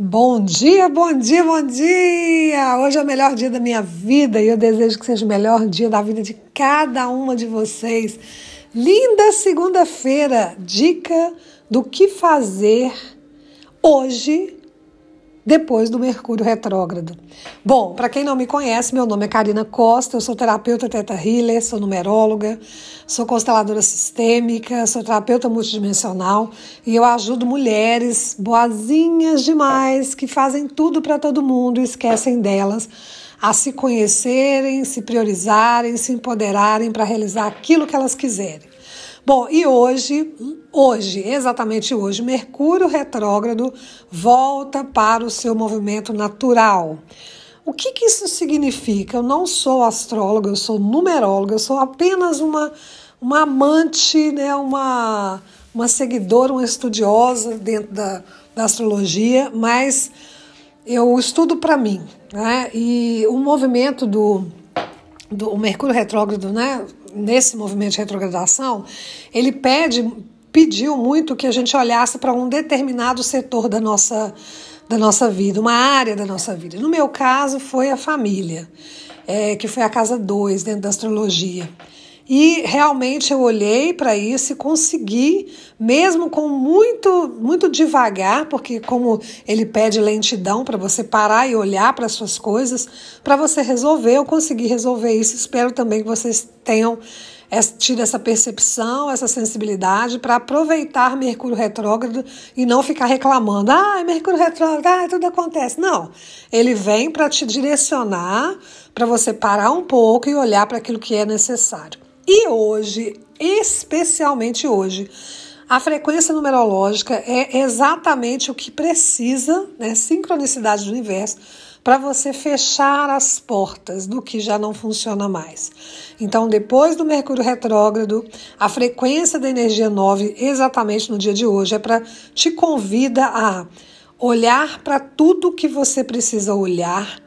Bom dia, bom dia, bom dia! Hoje é o melhor dia da minha vida e eu desejo que seja o melhor dia da vida de cada uma de vocês. Linda segunda-feira! Dica do que fazer hoje depois do Mercúrio retrógrado. Bom, para quem não me conhece, meu nome é Karina Costa, eu sou terapeuta teta healer, sou numeróloga, sou consteladora sistêmica, sou terapeuta multidimensional e eu ajudo mulheres boazinhas demais que fazem tudo para todo mundo e esquecem delas a se conhecerem, se priorizarem, se empoderarem para realizar aquilo que elas quiserem. Bom, e hoje, hoje, exatamente hoje, Mercúrio retrógrado volta para o seu movimento natural. O que, que isso significa? Eu não sou astróloga, eu sou numeróloga, eu sou apenas uma, uma amante, né, uma, uma seguidora, uma estudiosa dentro da, da astrologia, mas eu estudo para mim. Né? E o movimento do, do Mercúrio retrógrado, né, nesse movimento de retrogradação, ele pede, pediu muito que a gente olhasse para um determinado setor da nossa, da nossa vida, uma área da nossa vida. No meu caso, foi a família, é, que foi a casa 2 dentro da astrologia. E realmente eu olhei para isso e consegui, mesmo com muito, muito devagar, porque como ele pede lentidão para você parar e olhar para as suas coisas, para você resolver, eu consegui resolver isso. Espero também que vocês tenham tido essa percepção, essa sensibilidade para aproveitar Mercúrio retrógrado e não ficar reclamando. Ah, Mercúrio retrógrado, ah, tudo acontece. Não, ele vem para te direcionar, para você parar um pouco e olhar para aquilo que é necessário. E hoje, especialmente hoje, a frequência numerológica é exatamente o que precisa, né, sincronicidade do universo, para você fechar as portas do que já não funciona mais. Então, depois do Mercúrio retrógrado, a frequência da energia 9, exatamente no dia de hoje, é para te convida a olhar para tudo que você precisa olhar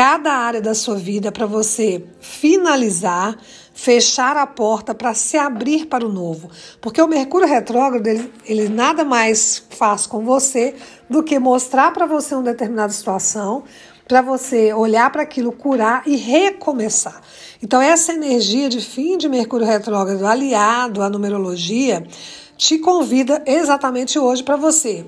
cada área da sua vida para você finalizar, fechar a porta para se abrir para o novo. Porque o Mercúrio retrógrado, ele, ele nada mais faz com você do que mostrar para você uma determinada situação, para você olhar para aquilo, curar e recomeçar. Então, essa energia de fim de Mercúrio retrógrado aliado à numerologia te convida exatamente hoje para você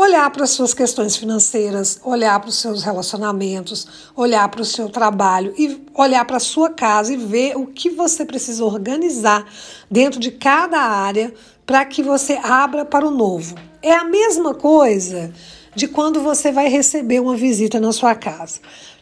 olhar para as suas questões financeiras, olhar para os seus relacionamentos, olhar para o seu trabalho e olhar para a sua casa e ver o que você precisa organizar dentro de cada área para que você abra para o novo. É a mesma coisa de quando você vai receber uma visita na sua casa.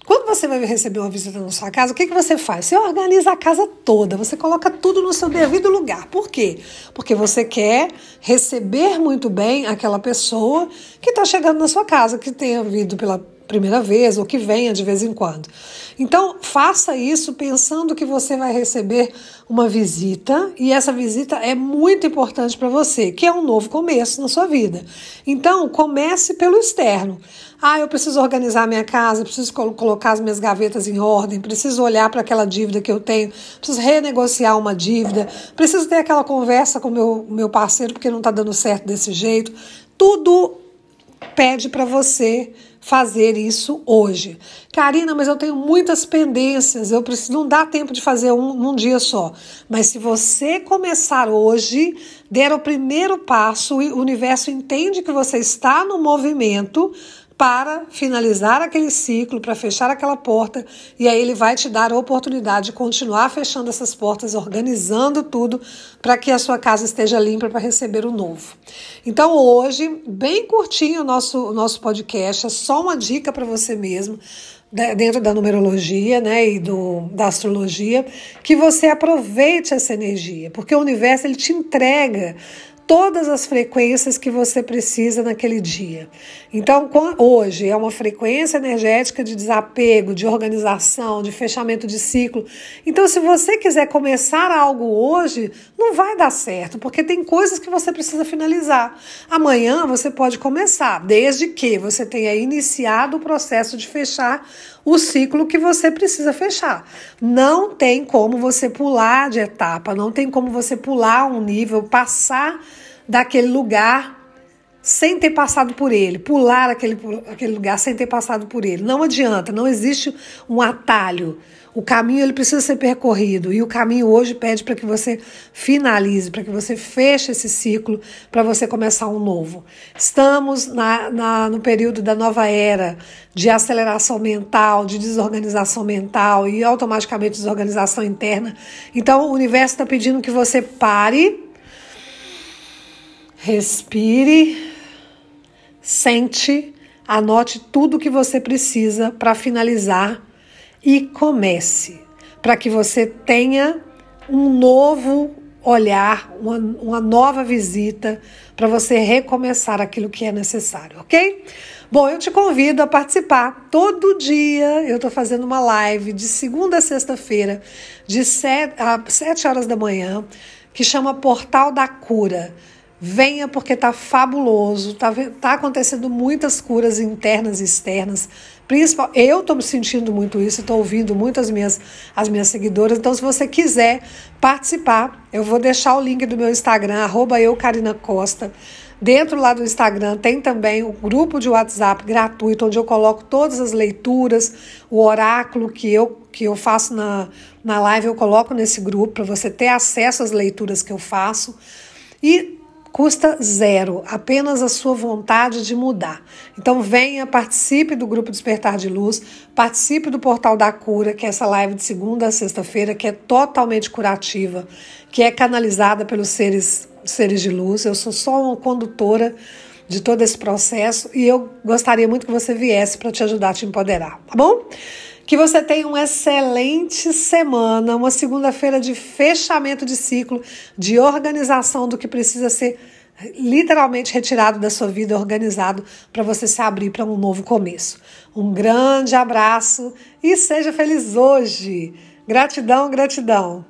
Quando você vai receber uma visita na sua casa, o que, que você faz? Você organiza a casa toda, você coloca tudo no seu devido lugar. Por quê? Porque você quer receber muito bem aquela pessoa que está chegando na sua casa, que tenha vindo pela primeira vez ou que venha de vez em quando. Então, faça isso pensando que você vai receber uma visita e essa visita é muito importante para você, que é um novo começo na sua vida. Então, comece pelo externo. Ah, eu preciso organizar minha casa, preciso colocar as minhas gavetas em ordem, preciso olhar para aquela dívida que eu tenho, preciso renegociar uma dívida, preciso ter aquela conversa com meu, meu parceiro porque não está dando certo desse jeito. Tudo pede para você fazer isso hoje. Karina, mas eu tenho muitas pendências, eu preciso não dá tempo de fazer um num dia só. Mas se você começar hoje, der o primeiro passo, o universo entende que você está no movimento, para finalizar aquele ciclo, para fechar aquela porta, e aí ele vai te dar a oportunidade de continuar fechando essas portas, organizando tudo para que a sua casa esteja limpa para receber o novo. Então hoje, bem curtinho o nosso, o nosso podcast, é só uma dica para você mesmo dentro da numerologia né, e do, da astrologia, que você aproveite essa energia, porque o universo ele te entrega todas as frequências que você precisa naquele dia. Então, hoje é uma frequência energética de desapego, de organização, de fechamento de ciclo. Então, se você quiser começar algo hoje, não vai dar certo, porque tem coisas que você precisa finalizar. Amanhã você pode começar, desde que você tenha iniciado o processo de fechar o ciclo que você precisa fechar. Não tem como você pular de etapa, não tem como você pular um nível, passar daquele lugar sem ter passado por ele, pular aquele, aquele lugar sem ter passado por ele. Não adianta, não existe um atalho. O caminho ele precisa ser percorrido e o caminho hoje pede para que você finalize, para que você feche esse ciclo, para você começar um novo. Estamos na, na, no período da nova era de aceleração mental, de desorganização mental e automaticamente desorganização interna. Então o universo está pedindo que você pare, respire, sente, anote tudo que você precisa para finalizar e comece, para que você tenha um novo olhar, uma, uma nova visita, para você recomeçar aquilo que é necessário, ok? Bom, eu te convido a participar. Todo dia eu estou fazendo uma live de segunda a sexta-feira, de sete, a sete horas da manhã, que chama Portal da Cura. Venha porque tá fabuloso, tá, tá acontecendo muitas curas internas e externas. Principal, eu estou me sentindo muito isso, estou ouvindo muitas minhas as minhas seguidoras. Então, se você quiser participar, eu vou deixar o link do meu Instagram, arroba eu, Karina Costa. Dentro lá do Instagram tem também o grupo de WhatsApp gratuito, onde eu coloco todas as leituras, o oráculo que eu, que eu faço na, na live, eu coloco nesse grupo para você ter acesso às leituras que eu faço. E custa zero, apenas a sua vontade de mudar. Então venha, participe do grupo Despertar de Luz, participe do Portal da Cura, que é essa live de segunda a sexta-feira, que é totalmente curativa, que é canalizada pelos seres, seres de luz. Eu sou só uma condutora de todo esse processo e eu gostaria muito que você viesse para te ajudar a te empoderar, tá bom? Que você tenha uma excelente semana, uma segunda-feira de fechamento de ciclo, de organização do que precisa ser literalmente retirado da sua vida, organizado para você se abrir para um novo começo. Um grande abraço e seja feliz hoje. Gratidão, gratidão.